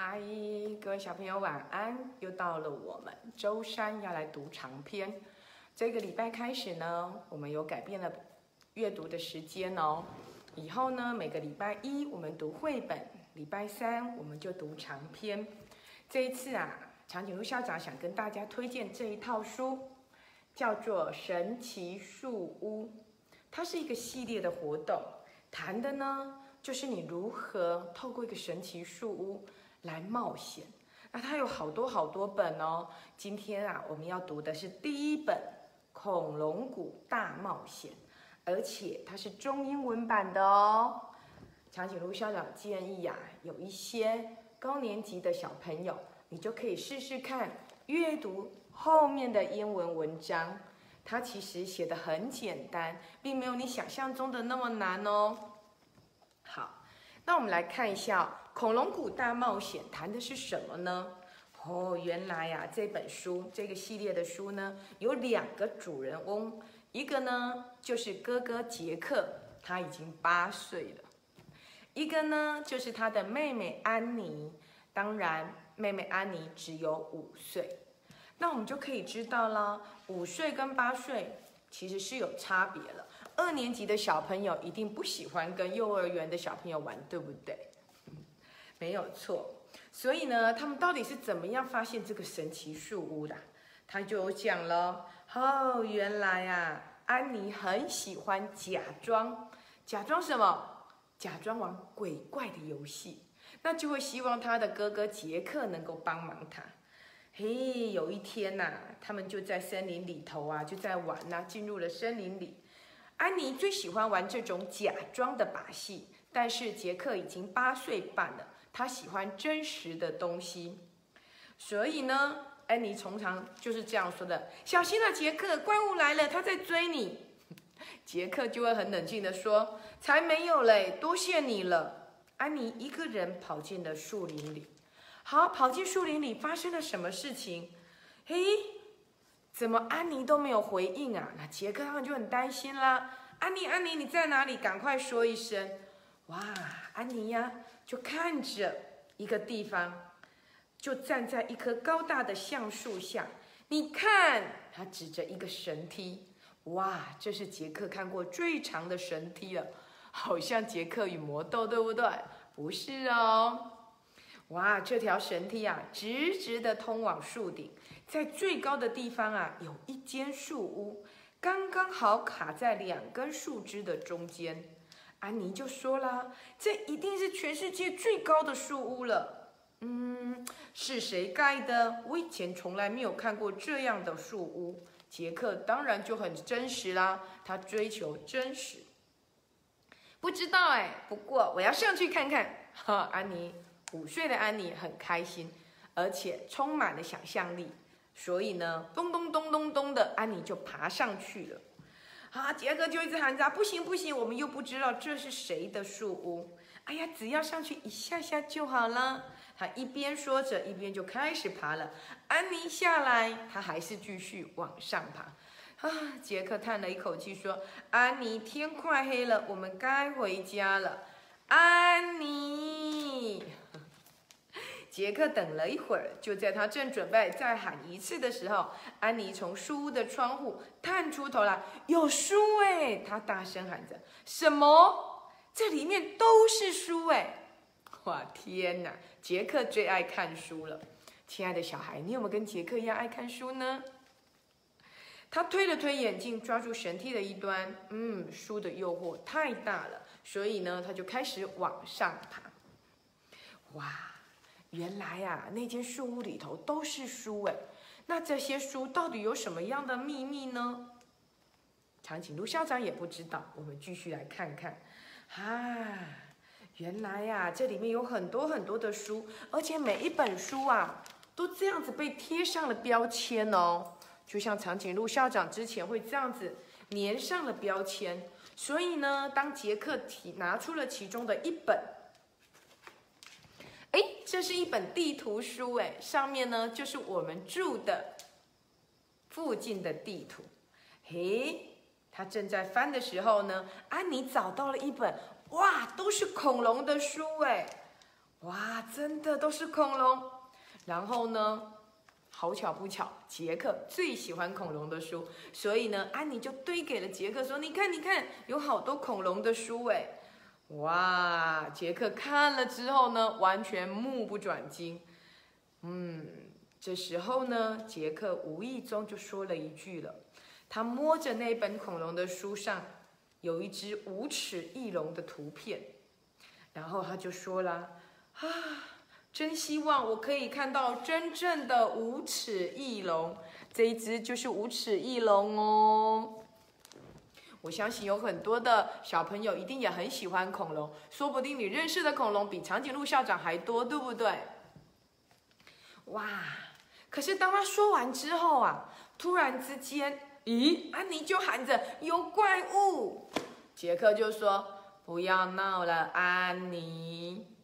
嗨，各位小朋友晚安！又到了我们周三要来读长篇。这个礼拜开始呢，我们有改变了阅读的时间哦。以后呢，每个礼拜一我们读绘本，礼拜三我们就读长篇。这一次啊，长颈鹿校长想跟大家推荐这一套书，叫做《神奇树屋》。它是一个系列的活动，谈的呢就是你如何透过一个神奇树屋。来冒险，那它有好多好多本哦。今天啊，我们要读的是第一本《恐龙谷大冒险》，而且它是中英文版的哦。长颈鹿校长建议呀，有一些高年级的小朋友，你就可以试试看阅读后面的英文文章。它其实写的很简单，并没有你想象中的那么难哦。好，那我们来看一下。恐龙谷大冒险谈的是什么呢？哦，原来呀，这本书这个系列的书呢，有两个主人翁，一个呢就是哥哥杰克，他已经八岁了；一个呢就是他的妹妹安妮，当然妹妹安妮只有五岁。那我们就可以知道了，五岁跟八岁其实是有差别了。二年级的小朋友一定不喜欢跟幼儿园的小朋友玩，对不对？没有错，所以呢，他们到底是怎么样发现这个神奇树屋的？他就讲了，哦，原来啊，安妮很喜欢假装，假装什么？假装玩鬼怪的游戏，那就会希望他的哥哥杰克能够帮忙他。嘿，有一天呐，他们就在森林里头啊，就在玩呐，进入了森林里。安妮最喜欢玩这种假装的把戏，但是杰克已经八岁半了。他喜欢真实的东西，所以呢，安妮通常就是这样说的：“小心了，杰克，怪物来了，他在追你。”杰克就会很冷静的说：“才没有嘞，多谢你了。”安妮一个人跑进了树林里。好，跑进树林里，发生了什么事情？嘿，怎么安妮都没有回应啊？那杰克他们就很担心啦。安妮，安妮，你在哪里？赶快说一声！哇，安妮呀！就看着一个地方，就站在一棵高大的橡树下。你看，他指着一个神梯。哇，这是杰克看过最长的神梯了，好像杰克与魔豆，对不对？不是哦。哇，这条神梯啊，直直的通往树顶，在最高的地方啊，有一间树屋，刚刚好卡在两根树枝的中间。安妮就说啦：“这一定是全世界最高的树屋了。嗯，是谁盖的？我以前从来没有看过这样的树屋。杰克当然就很真实啦，他追求真实。不知道哎，不过我要上去看看。哈，安妮五岁的安妮很开心，而且充满了想象力，所以呢，咚咚咚咚咚的，安妮就爬上去了。”啊，杰克就一直喊着：“不行不行，我们又不知道这是谁的树屋。哎呀，只要上去一下下就好了。”他一边说着，一边就开始爬了。安妮下来，他还是继续往上爬。啊，杰克叹了一口气说：“安妮，天快黑了，我们该回家了。”安妮。杰克等了一会儿，就在他正准备再喊一次的时候，安妮从书屋的窗户探出头来：“有书哎！”他大声喊着：“什么？这里面都是书哎！” 哇，天哪！杰克最爱看书了。亲爱的小孩，你有没有跟杰克一样爱看书呢？他推了推眼镜，抓住绳梯的一端。嗯，书的诱惑太大了，所以呢，他就开始往上爬。哇！原来呀，那间树屋里头都是书哎，那这些书到底有什么样的秘密呢？长颈鹿校长也不知道。我们继续来看看，啊，原来呀，这里面有很多很多的书，而且每一本书啊，都这样子被贴上了标签哦，就像长颈鹿校长之前会这样子粘上了标签。所以呢，当杰克提拿出了其中的一本。这是一本地图书，哎，上面呢就是我们住的附近的地图。嘿，他正在翻的时候呢，安妮找到了一本，哇，都是恐龙的书，哎，哇，真的。都是恐龙。然后呢，好巧不巧，杰克最喜欢恐龙的书，所以呢，安妮就堆给了杰克说：“你看，你看，有好多恐龙的书哎！”哇，杰克看了之后呢，完全目不转睛。嗯，这时候呢，杰克无意中就说了一句了。他摸着那本恐龙的书上，有一只无齿翼龙的图片，然后他就说了：“啊，真希望我可以看到真正的无齿翼龙，这一只就是无齿翼龙哦。”我相信有很多的小朋友一定也很喜欢恐龙，说不定你认识的恐龙比长颈鹿校长还多，对不对？哇！可是当他说完之后啊，突然之间。咦，安妮就喊着有怪物，杰克就说不要闹了，安妮。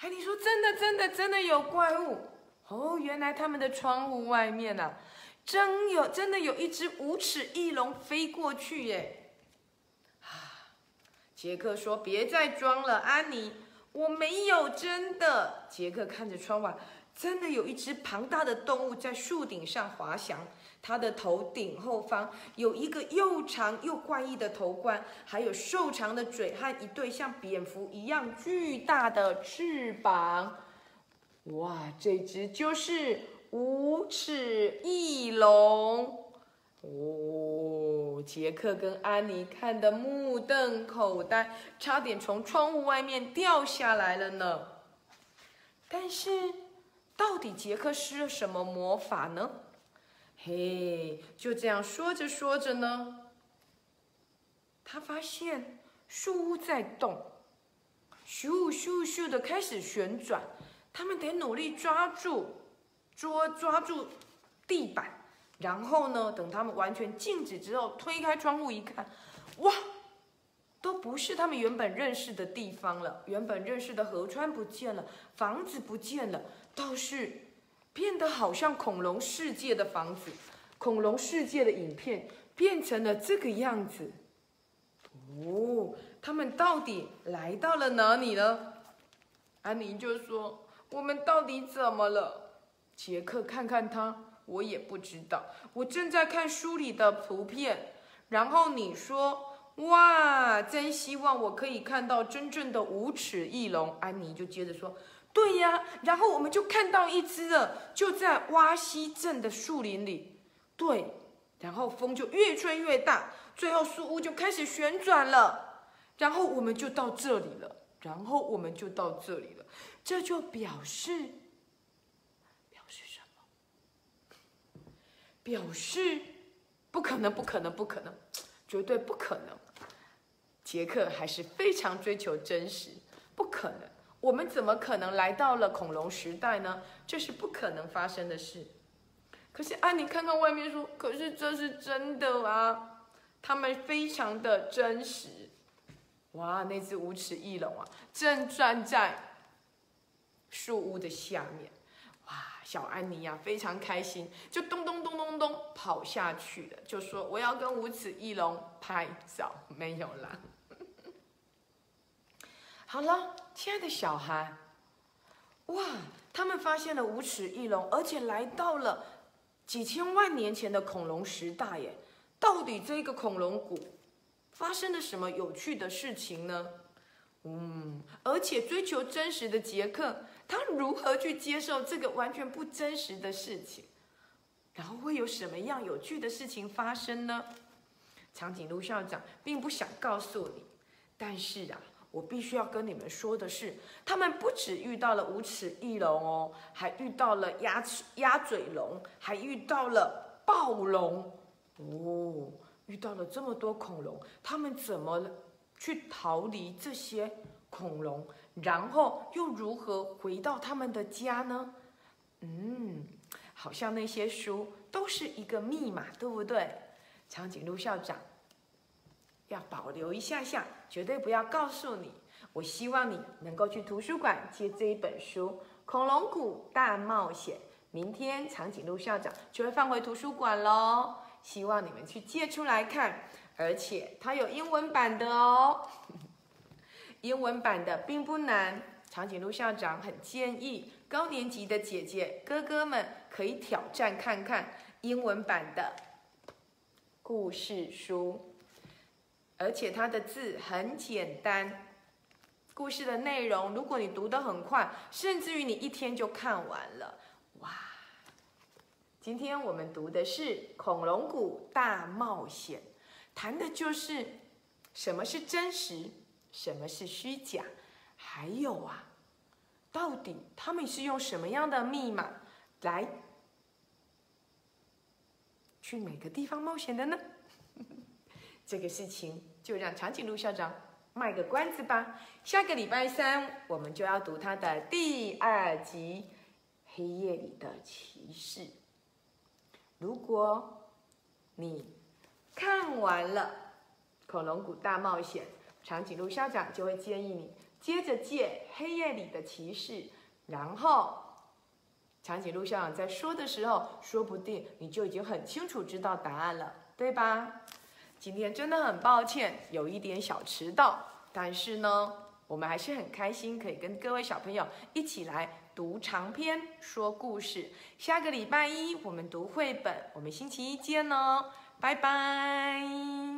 安妮说真的，真的，真的有怪物哦！原来他们的窗户外面呢，真有，真的有一只无齿翼龙飞过去耶！啊，杰克说别再装了，安妮，我没有真的。杰克看着窗外，真的有一只庞大的动物在树顶上滑翔。它的头顶后方有一个又长又怪异的头冠，还有瘦长的嘴和一对像蝙蝠一样巨大的翅膀。哇，这只就是无齿翼龙！哦，杰克跟安妮看得目瞪口呆，差点从窗户外面掉下来了呢。但是，到底杰克施了什么魔法呢？嘿，就这样说着说着呢，他发现树屋在动，咻咻咻的开始旋转，他们得努力抓住，捉抓住地板，然后呢，等他们完全静止之后，推开窗户一看，哇，都不是他们原本认识的地方了，原本认识的河川不见了，房子不见了，倒是。变得好像恐龙世界的房子，恐龙世界的影片变成了这个样子。哦，他们到底来到了哪里呢？安妮就说：“我们到底怎么了？”杰克看看他，我也不知道。我正在看书里的图片，然后你说：“哇，真希望我可以看到真正的无齿翼龙。”安妮就接着说。对呀，然后我们就看到一只了，就在洼西镇的树林里。对，然后风就越吹越大，最后树屋就开始旋转了，然后我们就到这里了，然后我们就到这里了，这就表示，表示什么？表示不可能，不可能，不可能，绝对不可能。杰克还是非常追求真实，不可能。我们怎么可能来到了恐龙时代呢？这是不可能发生的事。可是啊，你看看外面说：“可是这是真的啊！”他们非常的真实。哇，那只无齿翼龙啊，正站在树屋的下面。小安妮呀，非常开心，就咚咚咚咚咚跑下去了，就说：“我要跟无齿翼龙拍照。”没有啦。好了，亲爱的小孩，哇！他们发现了无齿翼龙，而且来到了几千万年前的恐龙时代耶！到底这个恐龙谷发生了什么有趣的事情呢？嗯，而且追求真实的杰克，他如何去接受这个完全不真实的事情？然后会有什么样有趣的事情发生呢？长颈鹿校长并不想告诉你，但是啊。我必须要跟你们说的是，他们不止遇到了无齿翼龙哦，还遇到了鸭齿鸭嘴龙，还遇到了暴龙哦，遇到了这么多恐龙，他们怎么去逃离这些恐龙，然后又如何回到他们的家呢？嗯，好像那些书都是一个密码，对不对？长颈鹿校长。要保留一下下，绝对不要告诉你。我希望你能够去图书馆借这一本书《恐龙谷大冒险》。明天长颈鹿校长就会放回图书馆喽，希望你们去借出来看。而且它有英文版的哦，英文版的并不难，长颈鹿校长很建议高年级的姐姐哥哥们可以挑战看看英文版的故事书，而且它的字很简单。故事的内容，如果你读得很快，甚至于你一天就看完了，哇！今天我们读的是《恐龙谷大冒险》，谈的就是什么是真实，什么是虚假。还有啊，到底他们是用什么样的密码来去每个地方冒险的呢？这个事情就让长颈鹿校长卖个关子吧。下个礼拜三我们就要读他的第二集《黑夜里的骑士》。如果你看完了《恐龙谷大冒险》，长颈鹿校长就会建议你。接着借《黑夜里的骑士》，然后长颈鹿校长在说的时候，说不定你就已经很清楚知道答案了，对吧？今天真的很抱歉，有一点小迟到，但是呢，我们还是很开心，可以跟各位小朋友一起来读长篇、说故事。下个礼拜一我们读绘本，我们星期一见哦，拜拜。